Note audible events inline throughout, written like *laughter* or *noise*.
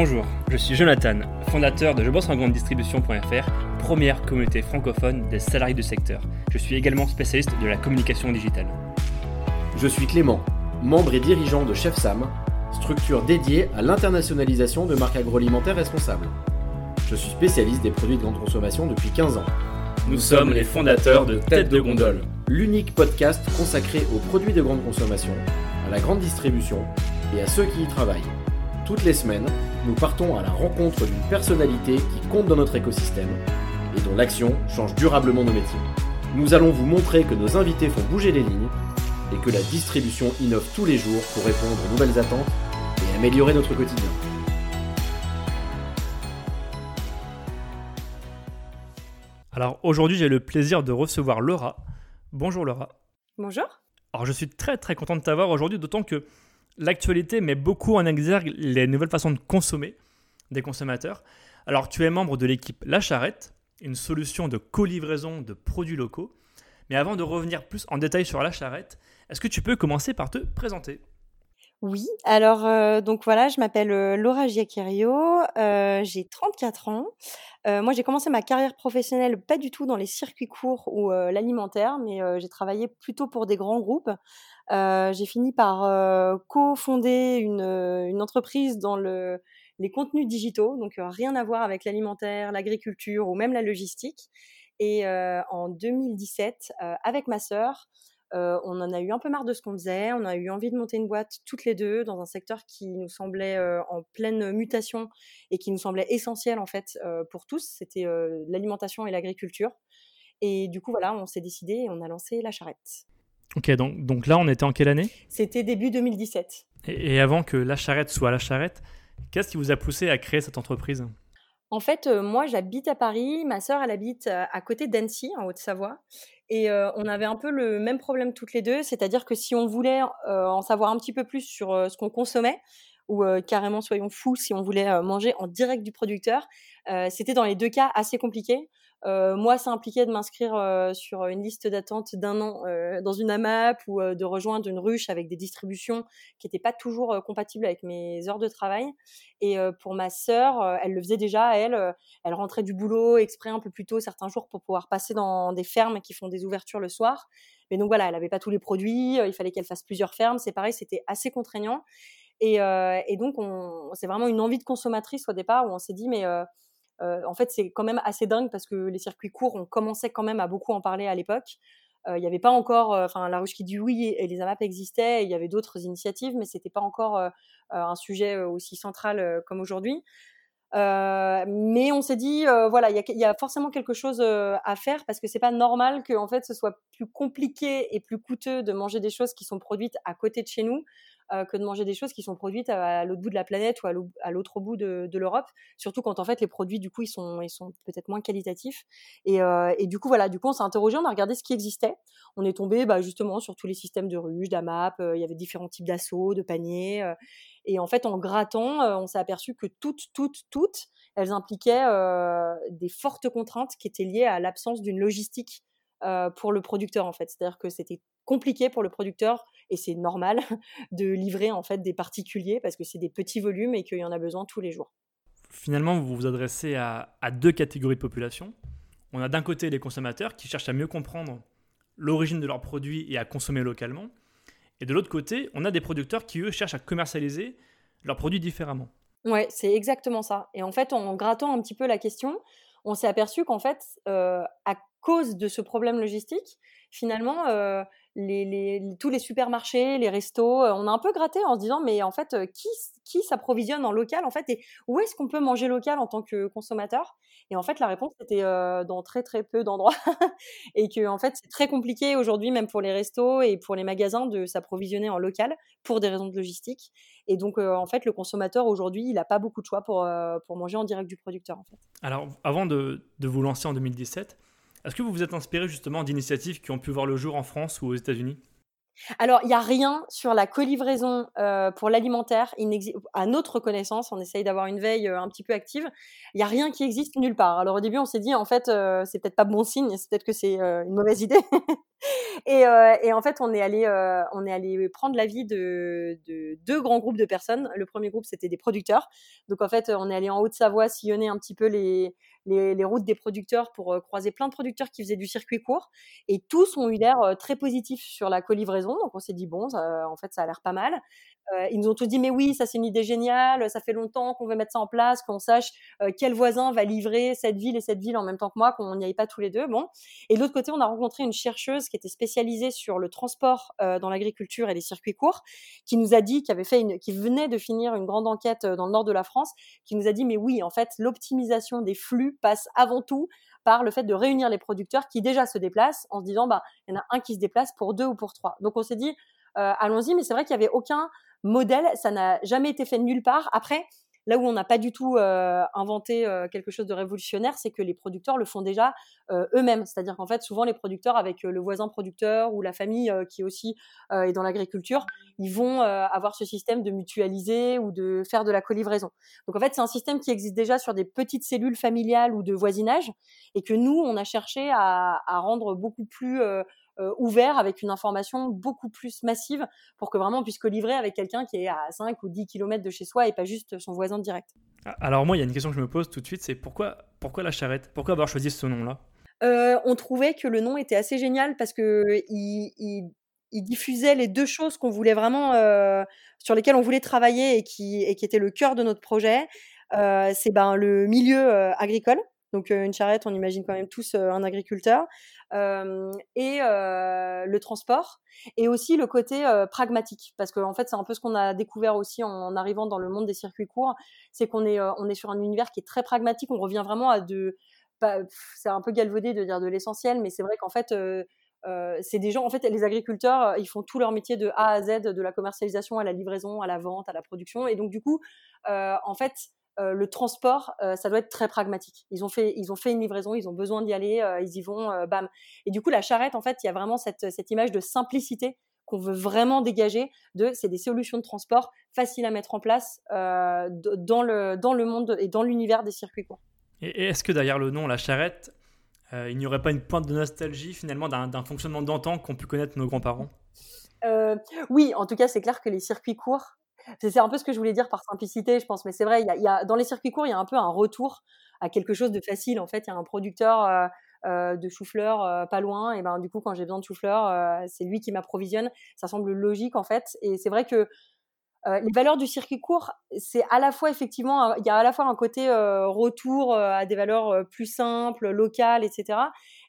Bonjour, je suis Jonathan, fondateur de Je bosse en grande distribution.fr, première communauté francophone des salariés du secteur. Je suis également spécialiste de la communication digitale. Je suis Clément, membre et dirigeant de Chef Sam, structure dédiée à l'internationalisation de marques agroalimentaires responsables. Je suis spécialiste des produits de grande consommation depuis 15 ans. Nous sommes les fondateurs de Tête de Gondole, l'unique podcast consacré aux produits de grande consommation, à la grande distribution et à ceux qui y travaillent. Toutes les semaines, nous partons à la rencontre d'une personnalité qui compte dans notre écosystème et dont l'action change durablement nos métiers. Nous allons vous montrer que nos invités font bouger les lignes et que la distribution innove tous les jours pour répondre aux nouvelles attentes et améliorer notre quotidien. Alors aujourd'hui, j'ai le plaisir de recevoir Laura. Bonjour Laura. Bonjour. Alors je suis très très content de t'avoir aujourd'hui, d'autant que l'actualité met beaucoup en exergue les nouvelles façons de consommer des consommateurs. Alors tu es membre de l'équipe La Charrette, une solution de co-livraison de produits locaux. Mais avant de revenir plus en détail sur La Charrette, est-ce que tu peux commencer par te présenter? Oui, alors euh, donc voilà, je m'appelle euh, Laura Giacchirio, euh, j'ai 34 ans. moi, j'ai commencé ma carrière professionnelle pas du tout dans les circuits courts ou l'alimentaire, mais j'ai travaillé plutôt pour des grands groupes. J'ai fini par co-fonder une, une, entreprise dans le, les contenus digitaux, donc rien à voir avec l'alimentaire, l'agriculture ou même la logistique. Et en 2017, avec ma sœur, euh, on en a eu un peu marre de ce qu'on faisait. On a eu envie de monter une boîte toutes les deux dans un secteur qui nous semblait euh, en pleine mutation et qui nous semblait essentiel en fait euh, pour tous. C'était l'alimentation et l'agriculture. Et du coup, voilà, on s'est décidé et on a lancé la charrette. Ok, donc, donc là, on était en quelle année? C'était début 2017. Et, avant que la charrette soit la charrette, qu'est-ce qui vous a poussé à créer cette entreprise? En fait, moi, j'habite à Paris. Ma sœur, elle habite à côté d'Annecy, en Haute-Savoie. Et on avait un peu le même problème toutes les deux, c'est-à-dire que si on voulait en savoir un petit peu plus sur ce qu'on consommait, ou carrément soyons fous si on voulait manger en direct du producteur, c'était dans les deux cas assez compliqué. Euh, moi, ça impliquait de m'inscrire euh, sur une liste d'attente d'un an euh, dans une AMAP ou de rejoindre une ruche avec des distributions qui n'étaient pas toujours compatibles avec mes heures de travail. Et pour ma sœur, elle le faisait déjà. Elle, elle rentrait du boulot exprès un peu plus tôt certains jours pour pouvoir passer dans des fermes qui font des ouvertures le soir. Mais donc voilà, elle n'avait pas tous les produits. il fallait qu'elle fasse plusieurs fermes. C'est pareil, c'était assez contraignant. Et, et donc, c'est vraiment une envie de consommatrice au départ où on s'est dit, mais euh, en fait, c'est quand même assez dingue parce que les circuits courts, on commençait quand même à beaucoup en parler à l'époque. Euh, il n'y avait pas encore, euh, enfin, la ruche qui dit oui et les AMAP existaient, il y avait d'autres initiatives, mais c'était pas encore un sujet aussi central comme aujourd'hui. mais on s'est dit, voilà, il y, a forcément quelque chose à faire parce que c'est pas normal que en fait ce soit plus compliqué et plus coûteux de manger des choses qui sont produites à côté de chez nous euh, que de manger des choses qui sont produites à, l'autre bout de la planète ou à l'autre bout de, l'Europe. Surtout quand en fait les produits du coup ils sont, peut-être moins qualitatifs. Et, euh, et, du coup voilà, du coup on s'est interrogé, on a regardé ce qui existait. On est tombé bah, justement sur tous les systèmes de ruches, d'AMAP. Euh, il y avait différents types d'assauts, de paniers. et en fait en grattant, on s'est aperçu que toutes, toutes, toutes, elles impliquaient des fortes contraintes qui étaient liées à l'absence d'une logistique pour le producteur en fait. C'est-à-dire que c'était compliqué pour le producteur et c'est normal *laughs* de livrer en fait des particuliers parce que c'est des petits volumes et qu'il y en a besoin tous les jours. Finalement, vous vous adressez à, deux catégories de population. On a d'un côté les consommateurs qui cherchent à mieux comprendre l'origine de leurs produits et à consommer localement. Et de l'autre côté, on a des producteurs qui, eux, cherchent à commercialiser leurs produits différemment. Ouais, c'est exactement ça. Et en fait, en grattant un petit peu la question, on s'est aperçu qu'en fait, euh, à cause de ce problème logistique, finalement, euh, tous les supermarchés, les restos, euh, on a un peu gratté en se disant mais en fait qui, qui s'approvisionne en local en fait et où est-ce qu'on peut manger local en tant que consommateur? Et en fait la réponse était dans très très peu d'endroits *laughs* et que en fait c'est très compliqué aujourd'hui même pour les restos et pour les magasins de s'approvisionner en local pour des raisons de logistique. Et donc en fait le consommateur aujourd'hui il n'a pas beaucoup de choix pour, pour manger en direct du producteur en fait. Alors avant de, de vous lancer en 2017 est-ce que vous vous êtes inspiré justement d'initiatives qui ont pu voir le jour en France ou aux États-Unis? Alors, il y a rien sur la colivraison euh, pour l'alimentaire. À notre connaissance, on essaye d'avoir une veille euh, un petit peu active. Il y a rien qui existe nulle part. Alors au début, on s'est dit en fait, euh, c'est peut-être pas bon signe, c'est peut-être que c'est une mauvaise idée. *laughs* et, et, en fait, on est allé, on est allé prendre l'avis de, de, deux grands groupes de personnes. Le premier groupe, c'était des producteurs. Donc en fait, on est allé en Haute-Savoie sillonner un petit peu les, les, routes des producteurs pour euh, croiser plein de producteurs qui faisaient du circuit court. Et tous ont eu l'air euh, très positifs sur la colivraison. Donc on s'est dit, bon, en fait, ça a l'air pas mal. Euh, ils nous ont tous dit mais oui, ça c'est une idée géniale, ça fait longtemps qu'on veut mettre ça en place, qu'on sache euh, quel voisin va livrer cette ville et cette ville en même temps que moi, qu'on n'y aille pas tous les deux. Bon. Et de l'autre côté, on a rencontré une chercheuse qui était spécialisée sur le transport euh, dans l'agriculture et les circuits courts, qui nous a dit, qui avait fait une, qui venait de finir une grande enquête dans le nord de la France, qui nous a dit mais oui, en fait, l'optimisation des flux passe avant tout par le fait de réunir les producteurs qui déjà se déplacent en se disant bah il y en a un qui se déplace pour deux ou pour trois. Donc on s'est dit allons-y, mais c'est vrai qu'il y avait aucun modèle, ça n'a jamais été fait nulle part. Après, là où on n'a pas du tout euh, inventé euh, quelque chose de révolutionnaire, c'est que les producteurs le font déjà euh, eux-mêmes. C'est-à-dire qu'en fait, souvent les producteurs, avec le voisin producteur ou la famille qui aussi est dans l'agriculture, ils vont avoir ce système de mutualiser ou de faire de la colivraison. Donc en fait, c'est un système qui existe déjà sur des petites cellules familiales ou de voisinage, et que nous, on a cherché à, rendre beaucoup plus ouvert avec une information beaucoup plus massive pour que vraiment on puisse colivrer avec quelqu'un qui est à 5 ou 10 km de chez soi et pas juste son voisin direct. Ah, alors moi, il y a une question que je me pose tout de suite, c'est pourquoi, pourquoi la charrette? Pourquoi avoir choisi ce nom-là? Euh, On trouvait que le nom était assez génial parce que il, diffusait les deux choses qu'on voulait vraiment, euh, sur lesquelles on voulait travailler et qui, et qui étaient le cœur de notre projet. c'est ben, le milieu agricole, donc une charrette, on imagine quand même tous un agriculteur, et le transport, et aussi le côté pragmatique, parce qu'en en fait c'est un peu ce qu'on a découvert aussi en, arrivant dans le monde des circuits courts, c'est qu'on est, on est sur un univers qui est très pragmatique, on revient vraiment à de, c'est un peu galvaudé de dire de l'essentiel, mais c'est vrai qu'en fait c'est des gens, en fait, les agriculteurs, ils font tout leur métier de A à Z, de la commercialisation à la livraison, à la vente, à la production. Et donc, du coup, en fait, euh, le transport, euh, ça doit être très pragmatique. Ils ont fait, ils ont fait une livraison, ils ont besoin d'y aller, euh, ils y vont, bam. Et du coup, la charrette, en fait, il y a vraiment cette, cette image de simplicité qu'on veut vraiment dégager. De, c'est des solutions de transport faciles à mettre en place dans le dans le monde et dans l'univers des circuits courts. Et est-ce que derrière le nom, la charrette, il n'y aurait pas une pointe de nostalgie finalement d'un fonctionnement d'antan qu'ont pu connaître nos grands-parents? Oui, en tout cas, c'est clair que les circuits courts c'est un peu ce que je voulais dire par simplicité, je pense. Mais c'est vrai, il y a, dans les circuits courts, il y a un peu un retour à quelque chose de facile. En fait, il y a un producteur euh, euh, de chou-fleur euh, pas loin. Et ben, du coup, quand j'ai besoin de chou-fleur, c'est lui qui m'approvisionne. Ça semble logique, en fait. Et c'est vrai que les valeurs du circuit court, c'est à la fois effectivement, il y a à la fois un côté retour à des valeurs plus simples, locales, etc.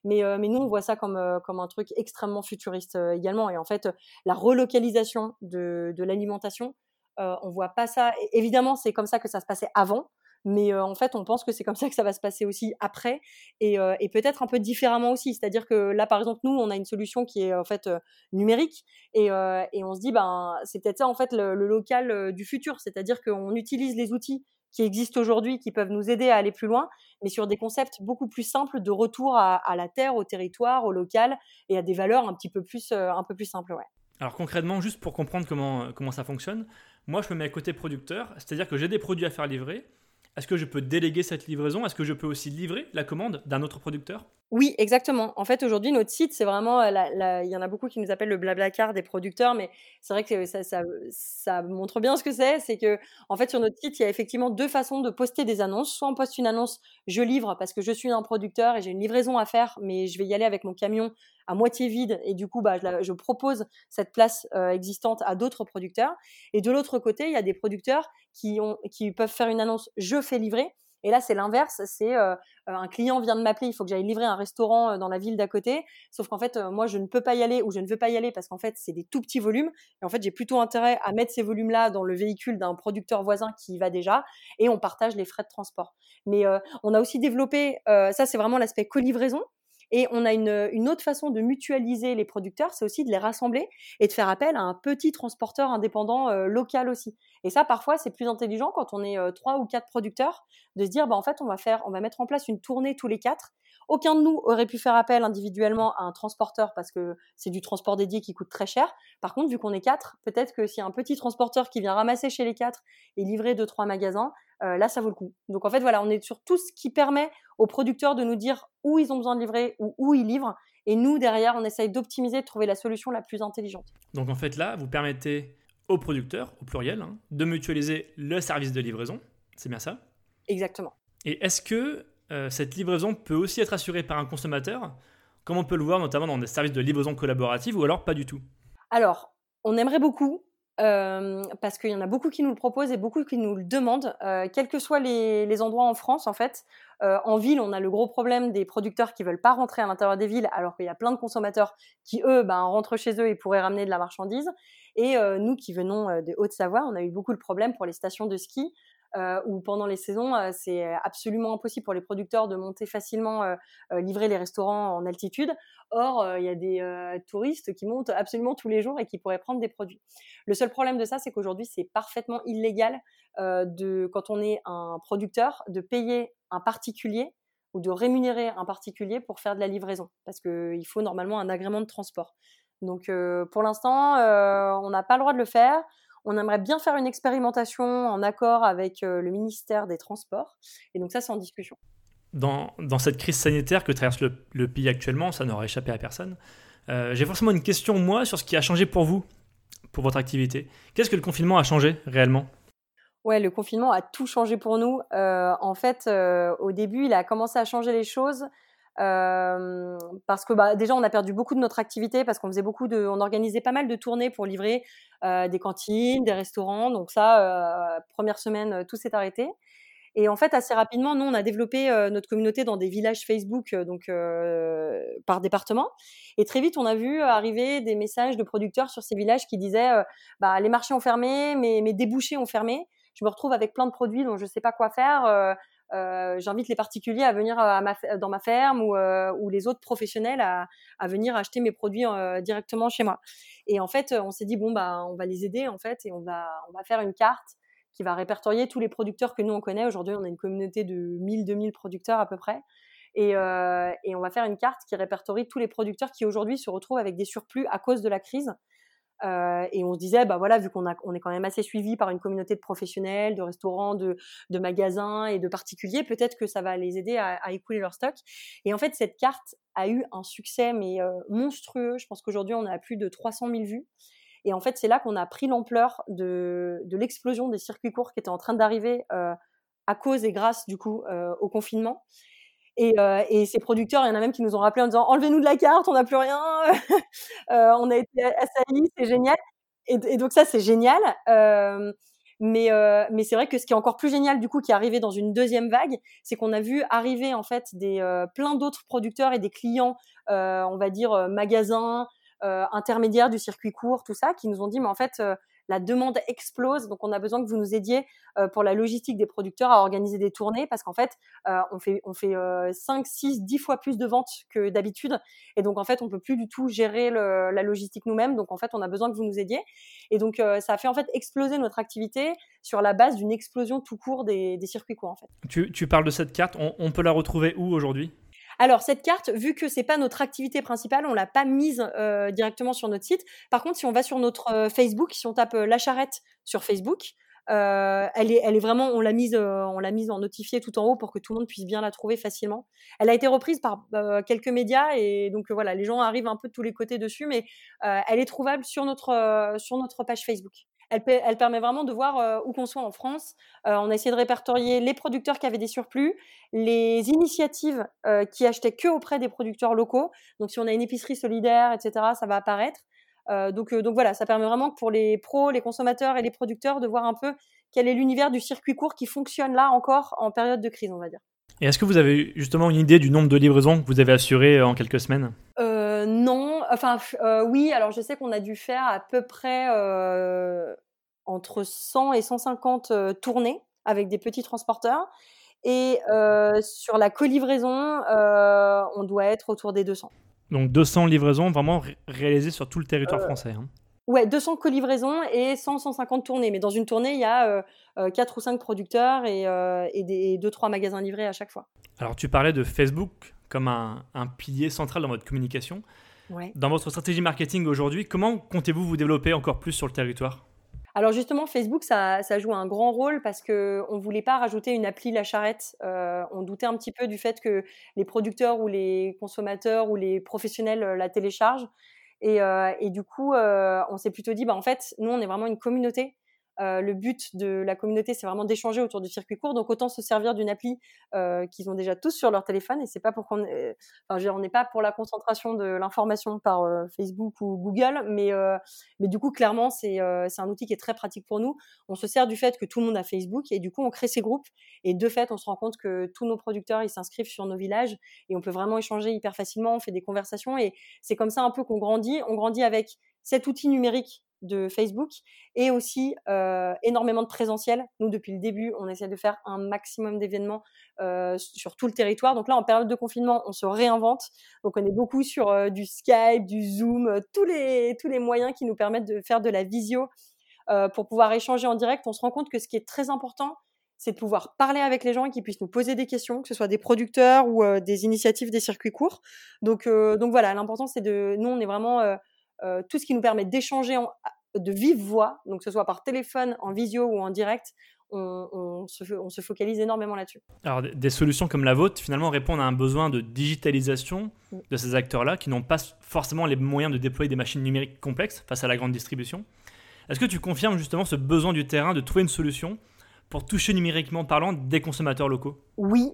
Mais, mais nous, on voit ça comme, comme un truc extrêmement futuriste également. Et en fait, la relocalisation de, de l'alimentation, euh, on voit pas ça. Évidemment, c'est comme ça que ça se passait avant, mais euh, en fait, on pense que c'est comme ça que ça va se passer aussi après, et, euh, peut-être un peu différemment aussi. C'est-à-dire que là, par exemple, nous, on a une solution qui est en fait numérique, et, on se dit, ben, c'est peut-être ça en fait le, local du futur. C'est-à-dire qu'on utilise les outils qui existent aujourd'hui, qui peuvent nous aider à aller plus loin, mais sur des concepts beaucoup plus simples de retour à, la terre, au territoire, au local, et à des valeurs un petit peu plus, un peu plus simples, ouais. Alors concrètement, juste pour comprendre comment, comment ça fonctionne, moi, je me mets à côté producteur, c'est-à-dire que j'ai des produits à faire livrer. Est-ce que je peux déléguer cette livraison? Est-ce que je peux aussi livrer la commande d'un autre producteur? Oui, exactement. En fait, aujourd'hui, notre site, c'est vraiment, il y en a beaucoup qui nous appellent le blablacar des producteurs, mais c'est vrai que ça, ça, montre bien ce que c'est. C'est que, en fait, sur notre site, il y a effectivement deux façons de poster des annonces. Soit on poste une annonce, je livre parce que je suis un producteur et j'ai une livraison à faire, mais je vais y aller avec mon camion à moitié vide et du coup, bah, je, propose cette place euh, existante à d'autres producteurs. Et de l'autre côté, il y a des producteurs qui, ont, qui peuvent faire une annonce, je fais livrer et là, c'est l'inverse. C'est euh, un client vient de m'appeler, il faut que j'aille livrer un restaurant euh, dans la ville d'à côté. Sauf qu'en fait, euh, moi, je ne peux pas y aller ou je ne veux pas y aller parce qu'en fait, c'est des tout petits volumes. Et en fait, j'ai plutôt intérêt à mettre ces volumes-là dans le véhicule d'un producteur voisin qui y va déjà. Et on partage les frais de transport. Mais on a aussi développé, ça, c'est vraiment l'aspect co-livraison. Et on a une, autre façon de mutualiser les producteurs, c'est aussi de les rassembler et de faire appel à un petit transporteur indépendant euh, local aussi. Et ça, parfois, c'est plus intelligent quand on est euh, trois ou quatre producteurs de se dire, bah, en fait, on va faire, on va mettre en place une tournée tous les quatre. aucun de nous aurait pu faire appel individuellement à un transporteur parce que c'est du transport dédié qui coûte très cher. Par contre, vu qu'on est quatre, peut-être que s'il y a un petit transporteur qui vient ramasser chez les quatre et livrer deux trois magasins, euh, là ça vaut le coup. Donc en fait voilà, on est sur tout ce qui permet aux producteurs de nous dire où ils ont besoin de livrer ou où ils livrent. Et nous derrière, on essaye d'optimiser, de trouver la solution la plus intelligente. Donc en fait là, vous permettez aux producteurs, au pluriel, hein, de mutualiser le service de livraison. C'est bien ça? Exactement. Et est-ce que euh, cette livraison peut aussi être assurée par un consommateur, comme on peut le voir notamment dans des services de livraison collaborative, ou alors pas du tout? Alors, on aimerait beaucoup, euh, parce qu'il y en a beaucoup qui nous le proposent et beaucoup qui nous le demandent, euh, quels que soient les, endroits en France en fait. en ville, on a le gros problème des producteurs qui veulent pas rentrer à l'intérieur des villes, alors qu'il y a plein de consommateurs qui eux, ben, rentrent chez eux et pourraient ramener de la marchandise. Et nous qui venons de Haute-Savoie, on a eu beaucoup de problèmes pour les stations de ski euh, où pendant les saisons, euh, c'est absolument impossible pour les producteurs de monter facilement, euh, livrer les restaurants en altitude. Or, il y a des touristes qui montent absolument tous les jours et qui pourraient prendre des produits. Le seul problème de ça, c'est qu'aujourd'hui, c'est parfaitement illégal de, quand on est un producteur, de payer un particulier ou de rémunérer un particulier pour faire de la livraison, parce qu'il faut normalement un agrément de transport. Donc, pour l'instant, on n'a pas le droit de le faire. On aimerait bien faire une expérimentation en accord avec euh, le ministère des Transports. Et donc ça, c'est en discussion. Dans, cette crise sanitaire que traverse le, pays actuellement, ça n'aura échappé à personne. Euh, j'ai forcément une question, moi, sur ce qui a changé pour vous, pour votre activité. Qu'est-ce que le confinement a changé réellement? Ouais, le confinement a tout changé pour nous. Euh, en fait, au début, il a commencé à changer les choses euh, parce que bah, déjà on a perdu beaucoup de notre activité parce qu'on faisait beaucoup de, on organisait pas mal de tournées pour livrer euh, des cantines, des restaurants. Donc ça, euh, première semaine, tout s'est arrêté. Et en fait, assez rapidement, nous, on a développé notre communauté dans des villages Facebook, donc par département. Et très vite, on a vu arriver des messages de producteurs sur ces villages qui disaient bah, les marchés ont fermé, mes, mes débouchés ont fermé. Je me retrouve avec plein de produits dont je ne sais pas quoi faire. Euh, j'invite les particuliers à venir à ma, dans ma ferme ou, euh, ou les autres professionnels à, venir acheter mes produits euh, directement chez moi. Et en fait, on s'est dit bon bah on va les aider en fait et on va on va faire une carte qui va répertorier tous les producteurs que nous on connaît. Aujourd'hui, on a une communauté de 1000-2000 producteurs à peu près. Euh, et, on va faire une carte qui répertorie tous les producteurs qui aujourd'hui se retrouvent avec des surplus à cause de la crise euh, et on se disait, bah voilà, vu qu'on on est quand même assez suivi par une communauté de professionnels, de restaurants, de, magasins et de particuliers, peut-être que ça va les aider à, écouler leur stock. Et en fait, cette carte a eu un succès mais euh, monstrueux. Je pense qu'aujourd'hui, on a plus de 300 000 vues. Et en fait, c'est là qu'on a pris l'ampleur de, l'explosion des circuits courts qui étaient en train d'arriver euh, à cause et grâce du coup au confinement. Euh, et, ces producteurs, il y en a même qui nous ont rappelé en disant enlevez-nous de la carte, on n'a plus rien, *laughs* euh, on a été assaillis, c'est génial. Et, donc ça, c'est génial. Euh, mais, c'est vrai que ce qui est encore plus génial du coup, qui est arrivé dans une deuxième vague, c'est qu'on a vu arriver en fait des plein d'autres producteurs et des clients, on va dire magasins, intermédiaires du circuit court, tout ça, qui nous ont dit mais en fait la demande explose. Donc, on a besoin que vous nous aidiez euh, pour la logistique des producteurs à organiser des tournées parce qu'en fait, euh, on fait, on fait 5, 6, 10 fois plus de ventes que d'habitude. Et donc, en fait, on peut plus du tout gérer la logistique nous-mêmes. Donc, en fait, on a besoin que vous nous aidiez. Et donc, euh, ça a fait en fait exploser notre activité sur la base d'une explosion tout court des, circuits courts, en fait. Tu, parles de cette carte. on peut la retrouver où aujourd'hui? Alors cette carte, vu que c'est pas notre activité principale, on l'a pas mise euh, directement sur notre site. Par contre, si on va sur notre euh, Facebook, si on tape euh, la charrette sur Facebook, elle est, elle est vraiment, on l'a mise, on l'a mise en notifié tout en haut pour que tout le monde puisse bien la trouver facilement. Elle a été reprise par quelques médias et donc voilà, les gens arrivent un peu de tous les côtés dessus, mais elle est trouvable sur notre sur notre page Facebook. Elle, permet vraiment de voir euh, où qu'on soit en France. Euh, on a essayé de répertorier les producteurs qui avaient des surplus, les initiatives euh, qui achetaient que auprès des producteurs locaux. Donc si on a une épicerie solidaire, etc., ça va apparaître. donc, donc voilà, ça permet vraiment pour les pros, les consommateurs et les producteurs de voir un peu quel est l'univers du circuit court qui fonctionne là encore en période de crise, on va dire. Et est-ce que vous avez justement une idée du nombre de livraisons que vous avez assuré en quelques semaines? Non, enfin oui, alors je sais qu'on a dû faire à peu près entre 100 et 150 tournées avec des petits transporteurs. Et sur la colivraison, on doit être autour des 200. Donc 200 livraisons vraiment réalisées sur tout le territoire français. Hein. Ouais, 200 colivraisons et 100-150 tournées. Mais dans une tournée, il y a 4 ou 5 producteurs et, et, des, 2-3 magasins livrés à chaque fois. Alors tu parlais de Facebook comme un, pilier central dans votre communication. Ouais. Dans votre stratégie marketing aujourd'hui, comment comptez-vous vous développer encore plus sur le territoire? Alors justement, Facebook, ça, joue un grand rôle parce qu'on ne voulait pas rajouter une appli La Charrette. Euh, on doutait un petit peu du fait que les producteurs ou les consommateurs ou les professionnels euh, la téléchargent. Et, euh, et du coup, on s'est plutôt dit, bah, en fait, nous, on est vraiment une communauté. Euh, le but de la communauté, c'est vraiment d'échanger autour du circuit court. Donc autant se servir d'une appli euh, qu'ils ont déjà tous sur leur téléphone. Et c'est pas pour qu'on, enfin, on n'est pas pour la concentration de l'information par euh, Facebook ou Google, mais mais du coup clairement c'est c'est un outil qui est très pratique pour nous. On se sert du fait que tout le monde a Facebook et du coup on crée ces groupes et de fait on se rend compte que tous nos producteurs ils s'inscrivent sur nos villages et on peut vraiment échanger hyper facilement. On fait des conversations et c'est comme ça un peu qu'on grandit. On grandit avec cet outil numérique de Facebook et aussi énormément de présentiel. Nous, depuis le début, on essaie de faire un maximum d'événements sur tout le territoire. Donc là, en période de confinement, on se réinvente. Donc on est beaucoup sur du Skype, du Zoom, tous, les, tous les moyens qui nous permettent de faire de la visio pour pouvoir échanger en direct. On se rend compte que ce qui est très important, c'est de pouvoir parler avec les gens et qu'ils puissent nous poser des questions, que ce soit des producteurs ou des initiatives des circuits courts. Donc, donc voilà, l'important c'est de, nous on est vraiment tout ce qui nous permet d'échanger de vive voix, donc que ce soit par téléphone, en visio ou en direct, on, se, focalise énormément là-dessus. Alors, des solutions comme la vôtre, finalement, répondent à un besoin de digitalisation mm. de ces acteurs-là qui n'ont pas forcément les moyens de déployer des machines numériques complexes face à la grande distribution. Est-ce que tu confirmes justement ce besoin du terrain de trouver une solution pour toucher numériquement parlant des consommateurs locaux? Oui,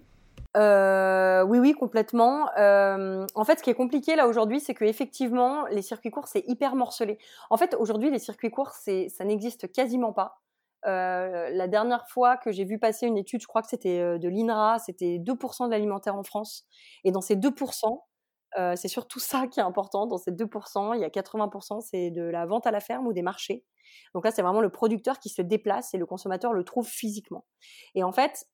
euh, oui, oui, complètement. Euh, en fait, ce qui est compliqué là aujourd'hui, c'est que effectivement, les circuits courts, c'est hyper morcelé. En fait, aujourd'hui, les circuits courts, ça n'existe quasiment pas. Euh, la dernière fois que j'ai vu passer une étude, je crois que c'était de l'INRA, c'était 2% de l'alimentaire en France. Et dans ces 2%, c'est surtout ça qui est important. Dans ces 2%, il y a 80%, c'est de la vente à la ferme ou des marchés. Donc là, c'est vraiment le producteur qui se déplace et le consommateur le trouve physiquement. Et en fait,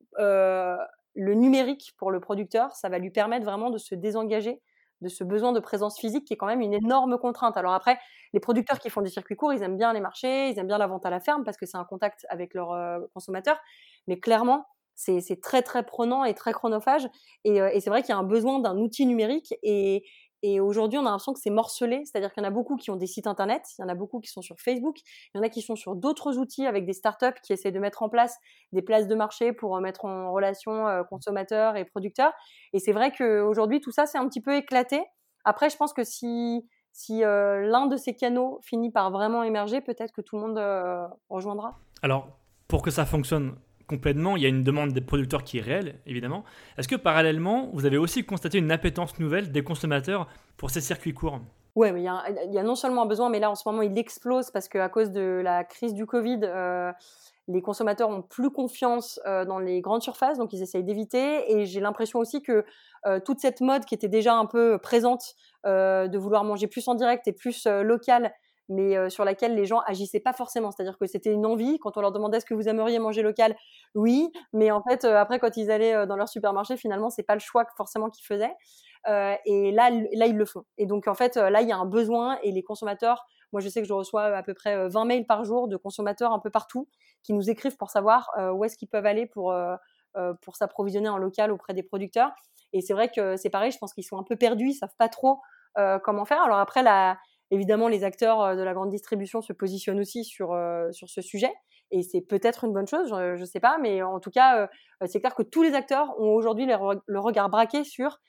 le numérique pour le producteur, ça va lui permettre vraiment de se désengager de ce besoin de présence physique qui est quand même une énorme contrainte. Alors après, les producteurs qui font des circuits courts, ils aiment bien les marchés, ils aiment bien la vente à la ferme parce que c'est un contact avec leurs euh, consommateurs. Mais clairement, c'est très très prenant et très chronophage. Et, euh, et c'est vrai qu'il y a un besoin d'un outil numérique. Et, et aujourd'hui, on a l'impression que c'est morcelé, c'est-à-dire qu'il y en a beaucoup qui ont des sites internet, il y en a beaucoup qui sont sur Facebook, il y en a qui sont sur d'autres outils avec des startups qui essaient de mettre en place des places de marché pour euh, mettre en relation euh, consommateurs et producteurs. Et c'est vrai qu'aujourd'hui, tout ça, c'est un petit peu éclaté. Après, je pense que si, si euh, l'un de ces canaux finit par vraiment émerger, peut-être que tout le monde rejoindra. Alors, pour que ça fonctionne complètement. Il y a une demande des producteurs qui est réelle, évidemment. Est-ce que parallèlement, vous avez aussi constaté une appétence nouvelle des consommateurs pour ces circuits courts Oui, mais il y, a, non seulement un besoin, mais là en ce moment il explose parce qu'à cause de la crise du Covid, euh, les consommateurs ont plus confiance euh, dans les grandes surfaces, donc ils essayent d'éviter. Et j'ai l'impression aussi que euh, toute cette mode qui était déjà un peu présente de vouloir manger plus en direct et plus local mais euh, sur laquelle les gens agissaient pas forcément. C'est-à-dire que c'était une envie. Quand on leur demandait est-ce que vous aimeriez manger local, oui, mais en fait, euh, après, quand ils allaient euh, dans leur supermarché, finalement, c'est pas le choix forcément qu'ils faisaient. et là, là, ils le font. Et donc, en fait, là, il y a un besoin et les consommateurs. Moi, je sais que je reçois à peu près 20 mails par jour de consommateurs un peu partout qui nous écrivent pour savoir où est-ce qu'ils peuvent aller pour pour s'approvisionner en local auprès des producteurs. Et c'est vrai que c'est pareil. Je pense qu'ils sont un peu perdus. Ils savent pas trop comment faire. Alors après, la, Évidemment, les acteurs euh, de la grande distribution se positionnent aussi sur, euh, sur ce sujet. Et c'est peut-être une bonne chose, je ne sais pas. Mais en tout cas, euh, c'est clair que tous les acteurs ont aujourd'hui le regard braqué sur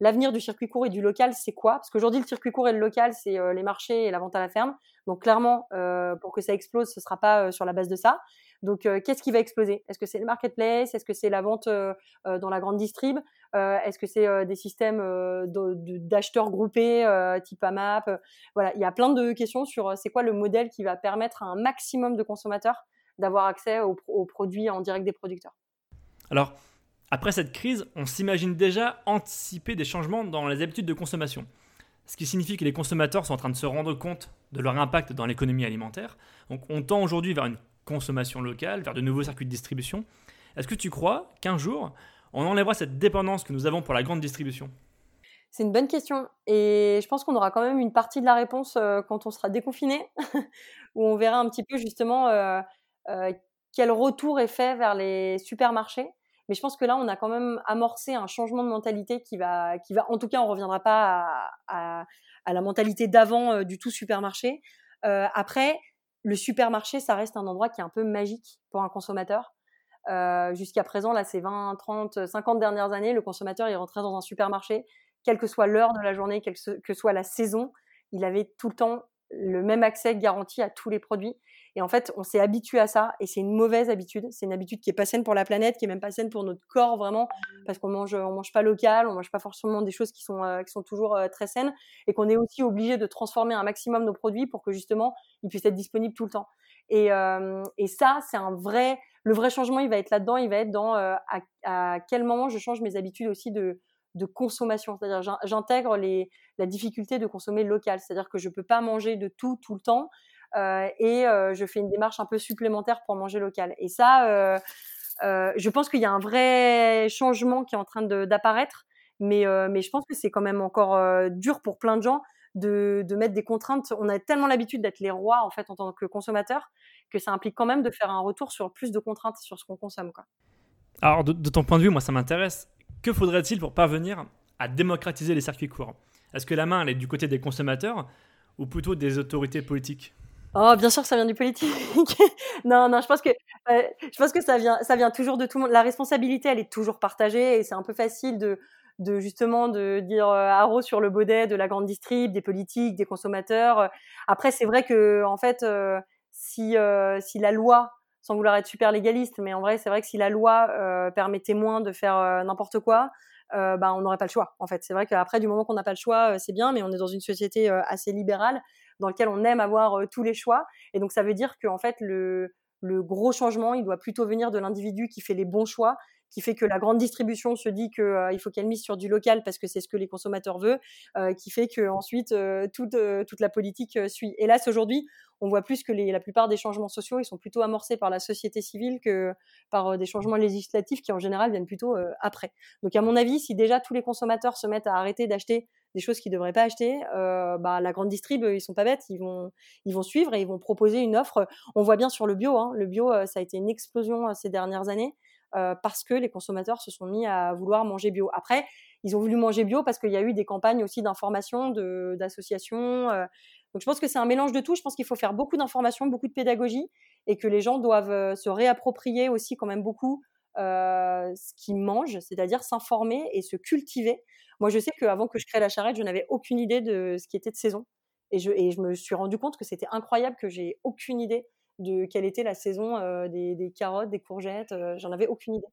l'avenir du circuit court et du local, c'est quoi? Parce qu'aujourd'hui, le circuit court et le local, c'est les marchés et la vente à la ferme. Donc clairement, pour que ça explose, ce ne sera pas sur la base de ça. Donc, qu'est-ce qui va exploser? Est-ce que c'est le marketplace? Est-ce que c'est la vente dans la grande distrib? Est-ce que c'est des systèmes d'acheteurs groupés type AMAP? Voilà, il y a plein de questions sur c'est quoi le modèle qui va permettre à un maximum de consommateurs d'avoir accès aux, produits en direct des producteurs? Alors, après cette crise, on s'imagine déjà anticiper des changements dans les habitudes de consommation. Ce qui signifie que les consommateurs sont en train de se rendre compte de leur impact dans l'économie alimentaire. Donc on tend aujourd'hui vers une consommation locale, vers de nouveaux circuits de distribution. Est-ce que tu crois qu'un jour, on enlèvera cette dépendance que nous avons pour la grande distribution? C'est une bonne question et je pense qu'on aura quand même une partie de la réponse euh, quand on sera déconfiné, *laughs* où on verra un petit peu justement euh, euh, quel retour est fait vers les supermarchés. Mais je pense que là, on a quand même amorcé un changement de mentalité qui va, qui va en tout cas, on reviendra pas à, la mentalité d'avant du tout supermarché. après, le supermarché, ça reste un endroit qui est un peu magique pour un consommateur. Jusqu'à présent, là, ces 20, 30, 50 dernières années, le consommateur, il rentrait dans un supermarché, quelle que soit l'heure de la journée, quelle que soit la saison, il avait tout le temps le même accès garanti à tous les produits. Et en fait, on s'est habitué à ça et c'est une mauvaise habitude. C'est une habitude qui est pas saine pour la planète, qui est même pas saine pour notre corps vraiment, parce qu'on mange, on mange pas local, on mange pas forcément des choses qui sont, euh, qui sont toujours euh, très saines et qu'on est aussi obligé de transformer un maximum nos produits pour que justement ils puissent être disponibles tout le temps. Et, euh, et ça, c'est un vrai, le vrai changement, il va être là-dedans, il va être dans à, à, quel moment je change mes habitudes aussi de, de consommation. C'est-à-dire, j'intègre la difficulté de consommer local. C'est-à-dire que je ne peux pas manger de tout tout le temps et euh, je fais une démarche un peu supplémentaire pour manger local. Et ça, euh, je pense qu'il y a un vrai changement qui est en train d'apparaître, mais, mais je pense que c'est quand même encore dur pour plein de gens de, de, mettre des contraintes. On a tellement l'habitude d'être les rois en fait en tant que consommateur que ça implique quand même de faire un retour sur plus de contraintes sur ce qu'on consomme. Alors de, de, ton point de vue, moi ça m'intéresse. Que faudrait-il pour parvenir à démocratiser les circuits courts? Est-ce que la main elle est du côté des consommateurs ou plutôt des autorités politiques? Oh, bien sûr, ça vient du politique. *laughs* non, non, je pense que euh, je pense que ça vient, ça vient toujours de tout le monde. La responsabilité, elle est toujours partagée et c'est un peu facile de, de justement de dire euh, haro sur le baudet de la grande distrib, des politiques, des consommateurs. Après, c'est vrai que en fait, euh, si si la loi sans vouloir être super légaliste, mais en vrai, c'est vrai que si la loi euh, permettait moins de faire euh, n'importe quoi, euh, bah, on n'aurait pas le choix. En fait, c'est vrai qu'après, du moment qu'on n'a pas le choix, c'est bien, mais on est dans une société assez libérale dans laquelle on aime avoir tous les choix. Et donc, ça veut dire qu'en fait, le, le gros changement, il doit plutôt venir de l'individu qui fait les bons choix qui fait que la grande distribution se dit qu'il il faut qu'elle mise sur du local parce que c'est ce que les consommateurs veulent, qui fait que ensuite toute, toute la politique suit. Hélas, aujourd'hui, on voit plus que les, la plupart des changements sociaux, ils sont plutôt amorcés par la société civile que par des changements législatifs qui en général viennent plutôt après. Donc à mon avis, si déjà tous les consommateurs se mettent à arrêter d'acheter des choses qu'ils ne devraient pas acheter, bah, la grande distrib, ils sont pas bêtes, ils vont, ils vont suivre et ils vont proposer une offre. On voit bien sur le bio, hein, le bio, ça a été une explosion ces dernières années. Euh, parce que les consommateurs se sont mis à vouloir manger bio. Après, ils ont voulu manger bio parce qu'il y a eu des campagnes aussi d'information, d'associations. Euh. donc je pense que c'est un mélange de tout. Je pense qu'il faut faire beaucoup d'informations, beaucoup de pédagogie, et que les gens doivent euh, se réapproprier aussi quand même beaucoup ce qu'ils mangent, c'est-à-dire s'informer et se cultiver. Moi, je sais qu'avant que je crée la charrette, je n'avais aucune idée de ce qui était de saison. Et je, me suis rendu compte que c'était incroyable que j'ai aucune idée de quelle était la saison euh, des, carottes, des courgettes. Euh, j'en avais aucune idée.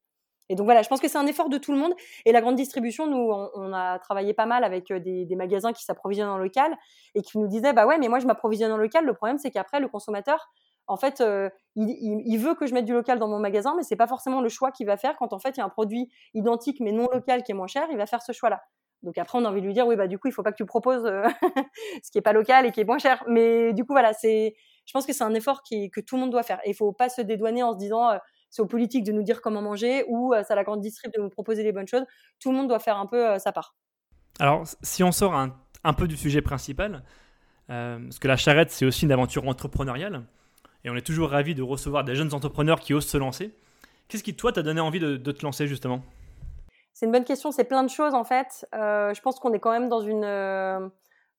Et donc voilà, je pense que c'est un effort de tout le monde. Et la grande distribution, nous, on, a travaillé pas mal avec euh, des, magasins qui s'approvisionnent en local et qui nous disaient, bah ouais, mais moi je m'approvisionne en local. Le problème, c'est qu'après, le consommateur, en fait, il, veut que je mette du local dans mon magasin, mais c'est pas forcément le choix qu'il va faire quand en fait il y a un produit identique mais non local qui est moins cher. Il va faire ce choix-là. Donc après, on a envie de lui dire, oui, bah du coup, il faut pas que tu proposes *laughs* ce qui est pas local et qui est moins cher. Mais du coup, voilà, c'est je pense que c'est un effort que tout le monde doit faire. Et il faut pas se dédouaner en se disant euh, c'est aux politiques de nous dire comment manger ou euh, c'est à la grande distrib de nous proposer les bonnes choses. Tout le monde doit faire un peu euh, sa part. Alors, si on sort un, peu du sujet principal, parce que la charrette, c'est aussi une aventure entrepreneuriale, et on est toujours ravi de recevoir des jeunes entrepreneurs qui osent se lancer. Qu'est-ce qui, toi, t'a donné envie de, te lancer justement? C'est une bonne question, c'est plein de choses en fait. je pense qu'on est quand même dans une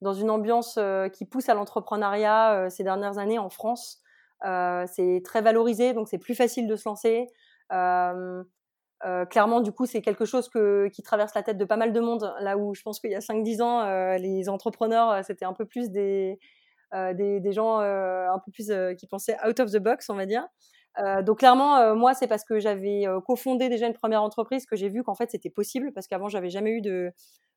dans une ambiance euh, qui pousse à l'entrepreneuriat euh, ces dernières années en France. Euh, c'est très valorisé, donc c'est plus facile de se lancer. clairement, du coup, c'est quelque chose qui traverse la tête de pas mal de monde. Là où je pense qu'il y a 5-10 ans, les entrepreneurs, c'était un peu plus des, des, des, gens un peu plus qui pensaient out of the box, on va dire. donc clairement, moi, c'est parce que j'avais cofondé déjà une première entreprise que j'ai vu qu'en fait c'était possible, parce qu'avant j'avais jamais eu de,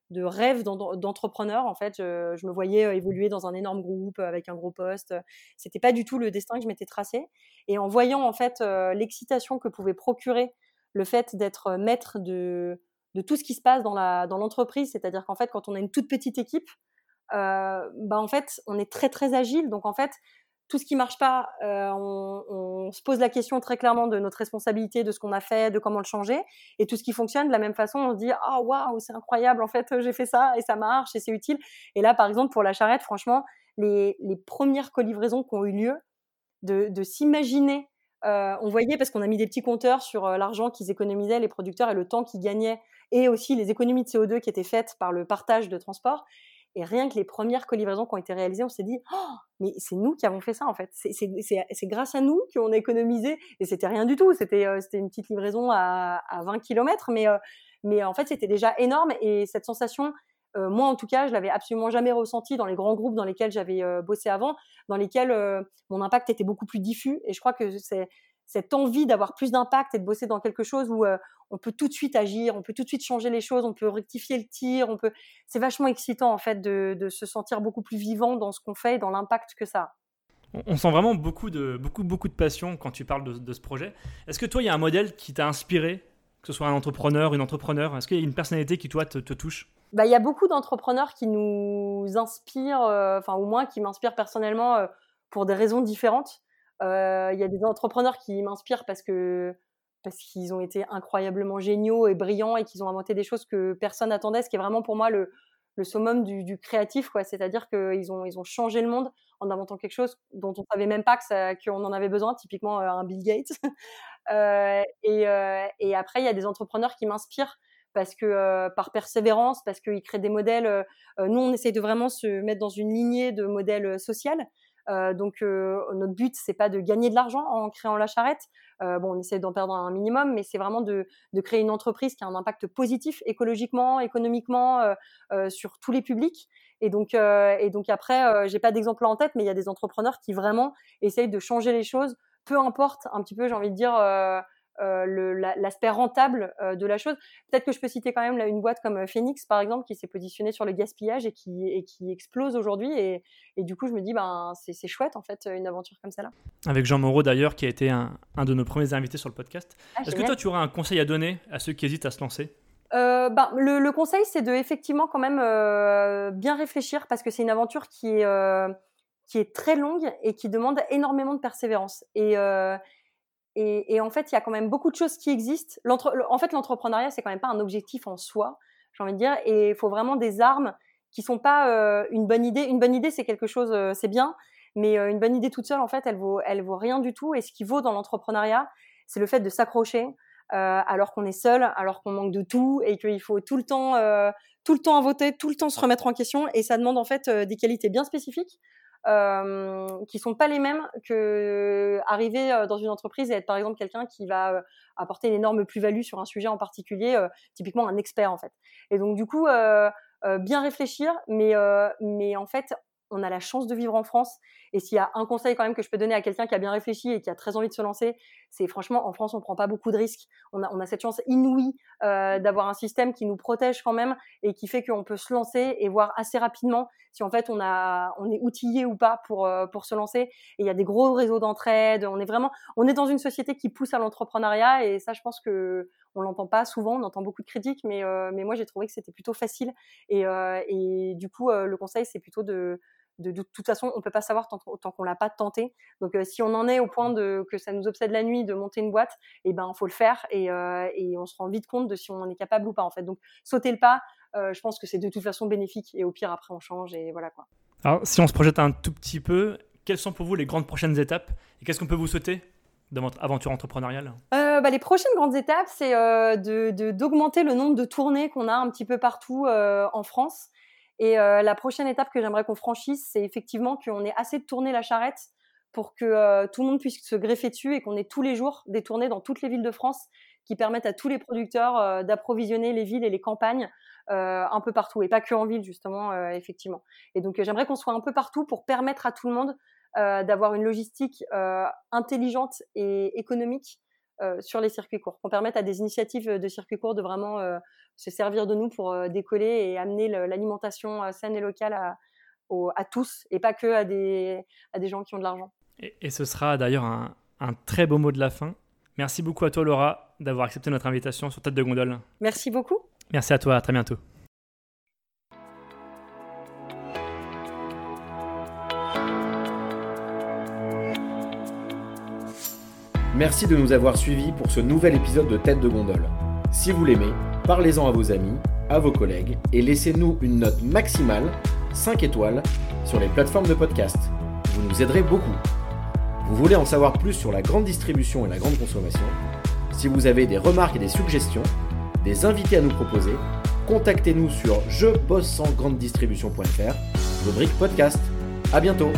de rêve d'entrepreneur. En fait, je, me voyais euh, évoluer dans un énorme groupe avec un gros poste. C'était pas du tout le destin que je m'étais tracé. Et en voyant en fait euh, l'excitation que pouvait procurer le fait d'être euh, maître de, de tout ce qui se passe dans la dans l'entreprise, c'est-à-dire qu'en fait, quand on a une toute petite équipe, bah en fait, on est très très agile. Donc en fait, tout ce qui marche pas, euh, on, se pose la question très clairement de notre responsabilité, de ce qu'on a fait, de comment le changer. Et tout ce qui fonctionne, de la même façon, on se dit ah waouh, c'est incroyable, en fait, j'ai fait ça et ça marche et c'est utile. Et là, par exemple, pour la charrette, franchement, les, premières colivraisons qui ont eu lieu, de, s'imaginer on voyait, parce qu'on a mis des petits compteurs sur l'argent qu'ils économisaient, les producteurs, et le temps qu'ils gagnaient, et aussi les économies de CO2 qui étaient faites par le partage de transport. Et rien que les premières colivraisons qui ont été réalisées, on s'est dit, oh, mais c'est nous qui avons fait ça en fait. C'est grâce à nous qu'on a économisé. Et c'était rien du tout. C'était une petite livraison à, à 20 km, mais, mais en fait, c'était déjà énorme. Et cette sensation, euh, moi, en tout cas, je l'avais absolument jamais ressenti dans les grands groupes dans lesquels j'avais euh, bossé avant, dans lesquels euh, mon impact était beaucoup plus diffus. Et je crois que c'est cette envie d'avoir plus d'impact et de bosser dans quelque chose où on peut tout de suite agir, on peut tout de suite changer les choses, on peut rectifier le tir, on peut. C'est vachement excitant en fait de, se sentir beaucoup plus vivant dans ce qu'on fait et dans l'impact que ça a. On sent vraiment beaucoup de, beaucoup, beaucoup de passion quand tu parles de, ce projet. Est-ce que toi, il y a un modèle qui t'a inspiré, que ce soit un entrepreneur, une entrepreneur? Est-ce qu'il y a une personnalité qui, toi, te touche? Bah, il y a beaucoup d'entrepreneurs qui nous inspirent, euh, enfin, au moins qui m'inspirent personnellement euh, pour des raisons différentes. Euh, il y a des entrepreneurs qui m'inspirent parce que parce qu'ils ont été incroyablement géniaux et brillants et qu'ils ont inventé des choses que personne n'attendait, ce qui est vraiment pour moi le, summum du, créatif, quoi. C'est-à-dire qu'ils ont, ils ont changé le monde en inventant quelque chose dont on savait même pas qu'on en avait besoin, typiquement un Bill Gates. *laughs* et, et, après, il y a des entrepreneurs qui m'inspirent parce que par persévérance, parce qu'ils créent des modèles. nous, on essaye de vraiment se mettre dans une lignée de modèles social. Donc notre but c'est pas de gagner de l'argent en créant la charrette. bon, on essaie d'en perdre un minimum, mais c'est vraiment de, de, créer une entreprise qui a un impact positif écologiquement, économiquement sur tous les publics. Et donc, et donc après, j'ai pas d'exemple en tête, mais il y a des entrepreneurs qui vraiment essayent de changer les choses, peu importe un petit peu, j'ai envie de dire euh, l'aspect rentable euh, de la chose. Peut-être que je peux citer quand même là, une boîte comme euh, Phoenix, par exemple, qui s'est positionnée sur le gaspillage et qui, et qui explose aujourd'hui. Et, et, du coup, je me dis, ben, c'est chouette, en fait, une aventure comme celle-là. Avec Jean Moreau, d'ailleurs, qui a été un, un, de nos premiers invités sur le podcast. Ah, Est-ce que toi, tu aurais un conseil à donner à ceux qui hésitent à se lancer? Euh, ben, le, le, conseil, c'est de effectivement quand même bien réfléchir parce que c'est une aventure qui est, qui est très longue et qui demande énormément de persévérance. Et, et, en fait, il y a quand même beaucoup de choses qui existent. En fait, l'entrepreneuriat, c'est quand même pas un objectif en soi, j'ai envie de dire. Et il faut vraiment des armes qui sont pas euh, une bonne idée. Une bonne idée, c'est quelque chose, euh, c'est bien, mais euh, une bonne idée toute seule, en fait, elle vaut, vaut rien du tout. Et ce qui vaut dans l'entrepreneuriat, c'est le fait de s'accrocher alors qu'on est seul, alors qu'on manque de tout, et qu'il faut tout le temps, tout le temps tout le temps se remettre en question. Et ça demande en fait des qualités bien spécifiques euh, qui sont pas les mêmes que arriver euh, dans une entreprise et être par exemple quelqu'un qui va euh, apporter une énorme plus-value sur un sujet en particulier, euh, typiquement un expert en fait. Et donc du coup, bien réfléchir, mais mais en fait on a la chance de vivre en France. Et s'il y a un conseil quand même que je peux donner à quelqu'un qui a bien réfléchi et qui a très envie de se lancer, c'est franchement, en France, on prend pas beaucoup de risques. On a, on a cette chance inouïe euh, d'avoir un système qui nous protège quand même et qui fait qu'on peut se lancer et voir assez rapidement si en fait on a, on est outillé ou pas pour euh, pour se lancer. Et il y a des gros réseaux d'entraide. On est vraiment, on est dans une société qui pousse à l'entrepreneuriat et ça, je pense que on l'entend pas souvent. On entend beaucoup de critiques, mais euh, mais moi j'ai trouvé que c'était plutôt facile. Et, et du coup, le conseil c'est plutôt de de, toute façon, on peut pas savoir tant, tant qu'on l'a pas tenté. Donc, euh, si on en est au point de que ça nous obsède la nuit de monter une boîte, et eh ben, faut le faire et, euh, et, on se rend vite compte de si on en est capable ou pas en fait. Donc, sauter le pas, euh, je pense que c'est de toute façon bénéfique et au pire après on change et voilà quoi. Alors, si on se projette un tout petit peu, quelles sont pour vous les grandes prochaines étapes et qu'est-ce qu'on peut vous souhaiter de votre aventure entrepreneuriale? Bah, Les prochaines grandes étapes, c'est d'augmenter de, le nombre de tournées qu'on a un petit peu partout en France. Et euh, la prochaine étape que j'aimerais qu'on franchisse, c'est effectivement qu'on ait assez de tourner la charrette pour que euh, tout le monde puisse se greffer dessus et qu'on ait tous les jours des tournées dans toutes les villes de France qui permettent à tous les producteurs euh, d'approvisionner les villes et les campagnes un peu partout et pas que en ville justement effectivement. Et donc j'aimerais qu'on soit un peu partout pour permettre à tout le monde d'avoir une logistique intelligente et économique euh, sur les circuits courts, qu'on permette à des initiatives de circuits courts de vraiment euh, se servir de nous pour euh, décoller et amener l'alimentation saine et locale à, à, tous et pas que à des, à des gens qui ont de l'argent. Et, ce sera d'ailleurs un, un, très beau mot de la fin. Merci beaucoup à toi Laura d'avoir accepté notre invitation sur Tête de Gondole. Merci beaucoup. Merci à toi, à très bientôt. Merci de nous avoir suivis pour ce nouvel épisode de Tête de Gondole. Si vous l'aimez, parlez-en à vos amis, à vos collègues et laissez-nous une note maximale, 5 étoiles, sur les plateformes de podcast. Vous nous aiderez beaucoup. Vous voulez en savoir plus sur la grande distribution et la grande consommation? Si vous avez des remarques et des suggestions, des invités à nous proposer, contactez-nous sur je bosse sans grande distribution.fr, rubrique podcast. À bientôt